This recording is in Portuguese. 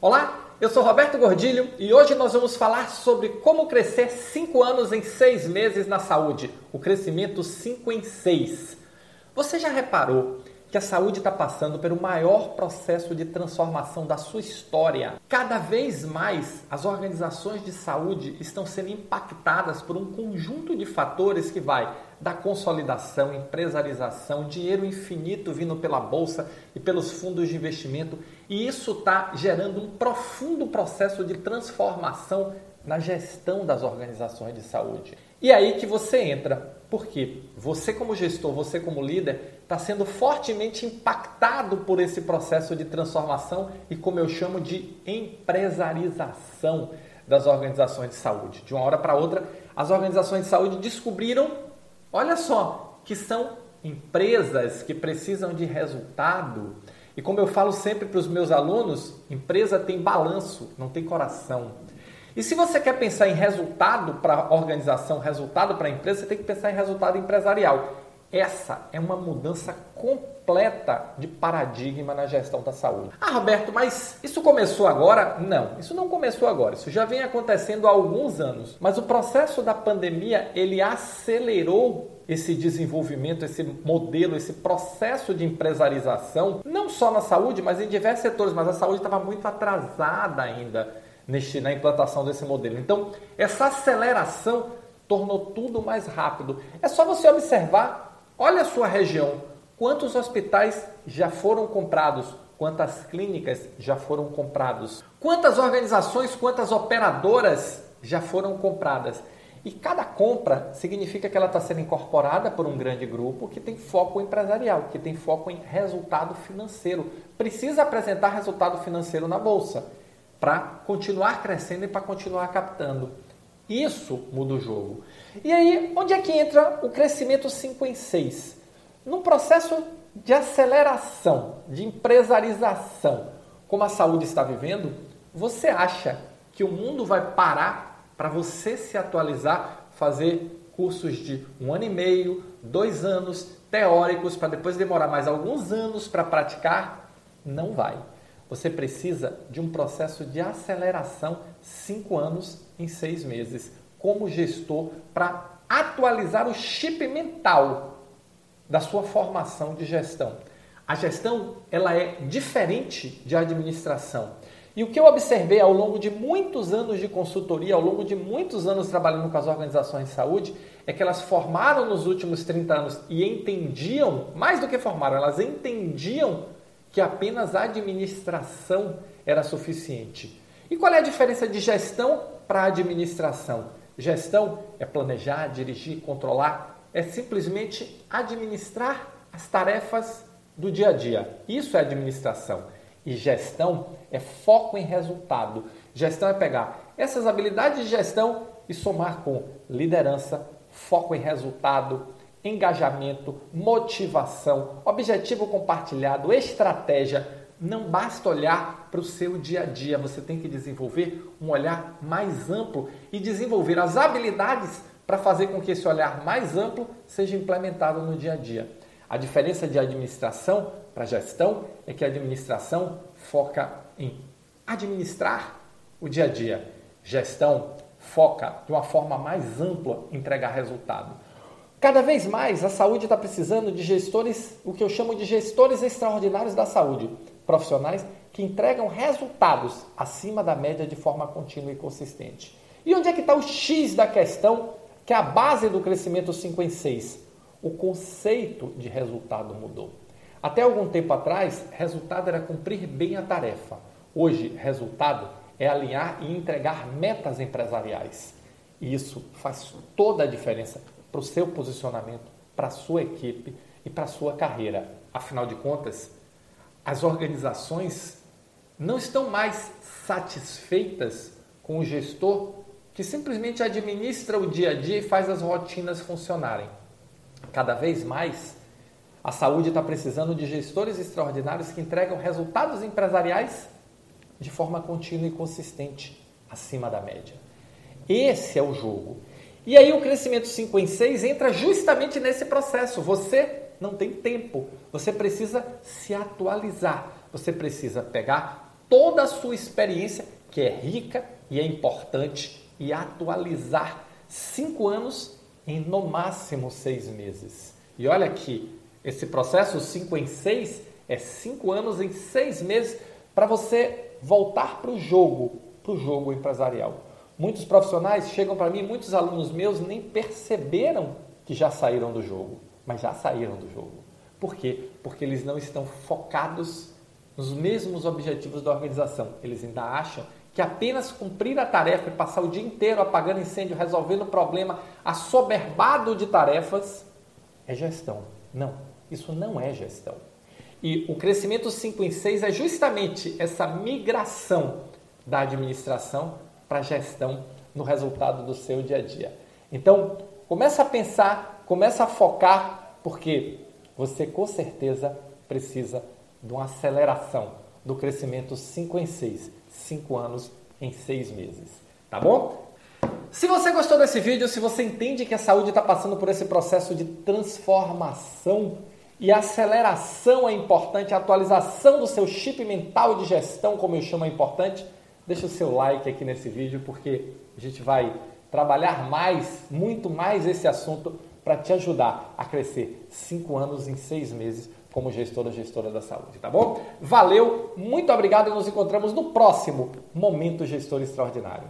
Olá, eu sou Roberto Gordilho e hoje nós vamos falar sobre como crescer 5 anos em 6 meses na saúde, o crescimento 5 em 6. Você já reparou que a saúde está passando pelo maior processo de transformação da sua história? Cada vez mais as organizações de saúde estão sendo impactadas por um conjunto de fatores que vai da consolidação, empresarização, dinheiro infinito vindo pela bolsa e pelos fundos de investimento, e isso está gerando um profundo processo de transformação na gestão das organizações de saúde. E aí que você entra, porque você como gestor, você como líder, está sendo fortemente impactado por esse processo de transformação e como eu chamo de empresarização das organizações de saúde. De uma hora para outra, as organizações de saúde descobriram Olha só, que são empresas que precisam de resultado. E como eu falo sempre para os meus alunos, empresa tem balanço, não tem coração. E se você quer pensar em resultado para a organização, resultado para a empresa, você tem que pensar em resultado empresarial. Essa é uma mudança completa de paradigma na gestão da saúde. Ah, Roberto, mas isso começou agora? Não, isso não começou agora. Isso já vem acontecendo há alguns anos. Mas o processo da pandemia, ele acelerou esse desenvolvimento, esse modelo, esse processo de empresarização, não só na saúde, mas em diversos setores. Mas a saúde estava muito atrasada ainda neste, na implantação desse modelo. Então, essa aceleração tornou tudo mais rápido. É só você observar Olha a sua região. Quantos hospitais já foram comprados? Quantas clínicas já foram comprados? Quantas organizações, quantas operadoras já foram compradas? E cada compra significa que ela está sendo incorporada por um grande grupo que tem foco empresarial, que tem foco em resultado financeiro. Precisa apresentar resultado financeiro na bolsa para continuar crescendo e para continuar captando. Isso muda o jogo. E aí, onde é que entra o crescimento 5 em 6? Num processo de aceleração, de empresarização, como a saúde está vivendo, você acha que o mundo vai parar para você se atualizar, fazer cursos de um ano e meio, dois anos, teóricos, para depois demorar mais alguns anos para praticar? Não vai. Você precisa de um processo de aceleração cinco anos em seis meses, como gestor, para atualizar o chip mental da sua formação de gestão. A gestão ela é diferente de administração. E o que eu observei ao longo de muitos anos de consultoria, ao longo de muitos anos trabalhando com as organizações de saúde, é que elas formaram nos últimos 30 anos e entendiam, mais do que formaram, elas entendiam que apenas a administração era suficiente. E qual é a diferença de gestão para administração? Gestão é planejar, dirigir, controlar, é simplesmente administrar as tarefas do dia a dia. Isso é administração. E gestão é foco em resultado. Gestão é pegar essas habilidades de gestão e somar com liderança, foco em resultado, engajamento, motivação, objetivo compartilhado, estratégia. Não basta olhar para o seu dia a dia, você tem que desenvolver um olhar mais amplo e desenvolver as habilidades para fazer com que esse olhar mais amplo seja implementado no dia a dia. A diferença de administração para gestão é que a administração foca em administrar o dia a dia. Gestão foca de uma forma mais ampla entregar resultado. Cada vez mais a saúde está precisando de gestores, o que eu chamo de gestores extraordinários da saúde, profissionais que entregam resultados acima da média de forma contínua e consistente. E onde é que está o X da questão, que é a base do crescimento 5 em 6? O conceito de resultado mudou. Até algum tempo atrás, resultado era cumprir bem a tarefa. Hoje, resultado é alinhar e entregar metas empresariais. E isso faz toda a diferença para o seu posicionamento, para a sua equipe e para a sua carreira. Afinal de contas, as organizações não estão mais satisfeitas com o gestor que simplesmente administra o dia a dia e faz as rotinas funcionarem. Cada vez mais, a saúde está precisando de gestores extraordinários que entregam resultados empresariais de forma contínua e consistente, acima da média. Esse é o jogo. E aí o crescimento 5 em 6 entra justamente nesse processo. Você não tem tempo, você precisa se atualizar, você precisa pegar toda a sua experiência, que é rica e é importante, e atualizar cinco anos em no máximo seis meses. E olha aqui, esse processo 5 em 6 é 5 anos em 6 meses para você voltar para o jogo, para o jogo empresarial. Muitos profissionais chegam para mim, muitos alunos meus nem perceberam que já saíram do jogo, mas já saíram do jogo. Por quê? Porque eles não estão focados nos mesmos objetivos da organização. Eles ainda acham que apenas cumprir a tarefa e passar o dia inteiro apagando incêndio, resolvendo problema, assoberbado de tarefas, é gestão. Não, isso não é gestão. E o crescimento 5 em 6 é justamente essa migração da administração para a gestão no resultado do seu dia a dia. Então, começa a pensar, começa a focar, porque você com certeza precisa de uma aceleração do crescimento 5 em 6, 5 anos em 6 meses. Tá bom? Se você gostou desse vídeo, se você entende que a saúde está passando por esse processo de transformação e aceleração é importante, a atualização do seu chip mental de gestão, como eu chamo, é importante, deixa o seu like aqui nesse vídeo, porque a gente vai trabalhar mais, muito mais esse assunto para te ajudar a crescer 5 anos em 6 meses como gestor ou gestora da saúde, tá bom? Valeu, muito obrigado e nos encontramos no próximo Momento Gestor Extraordinário.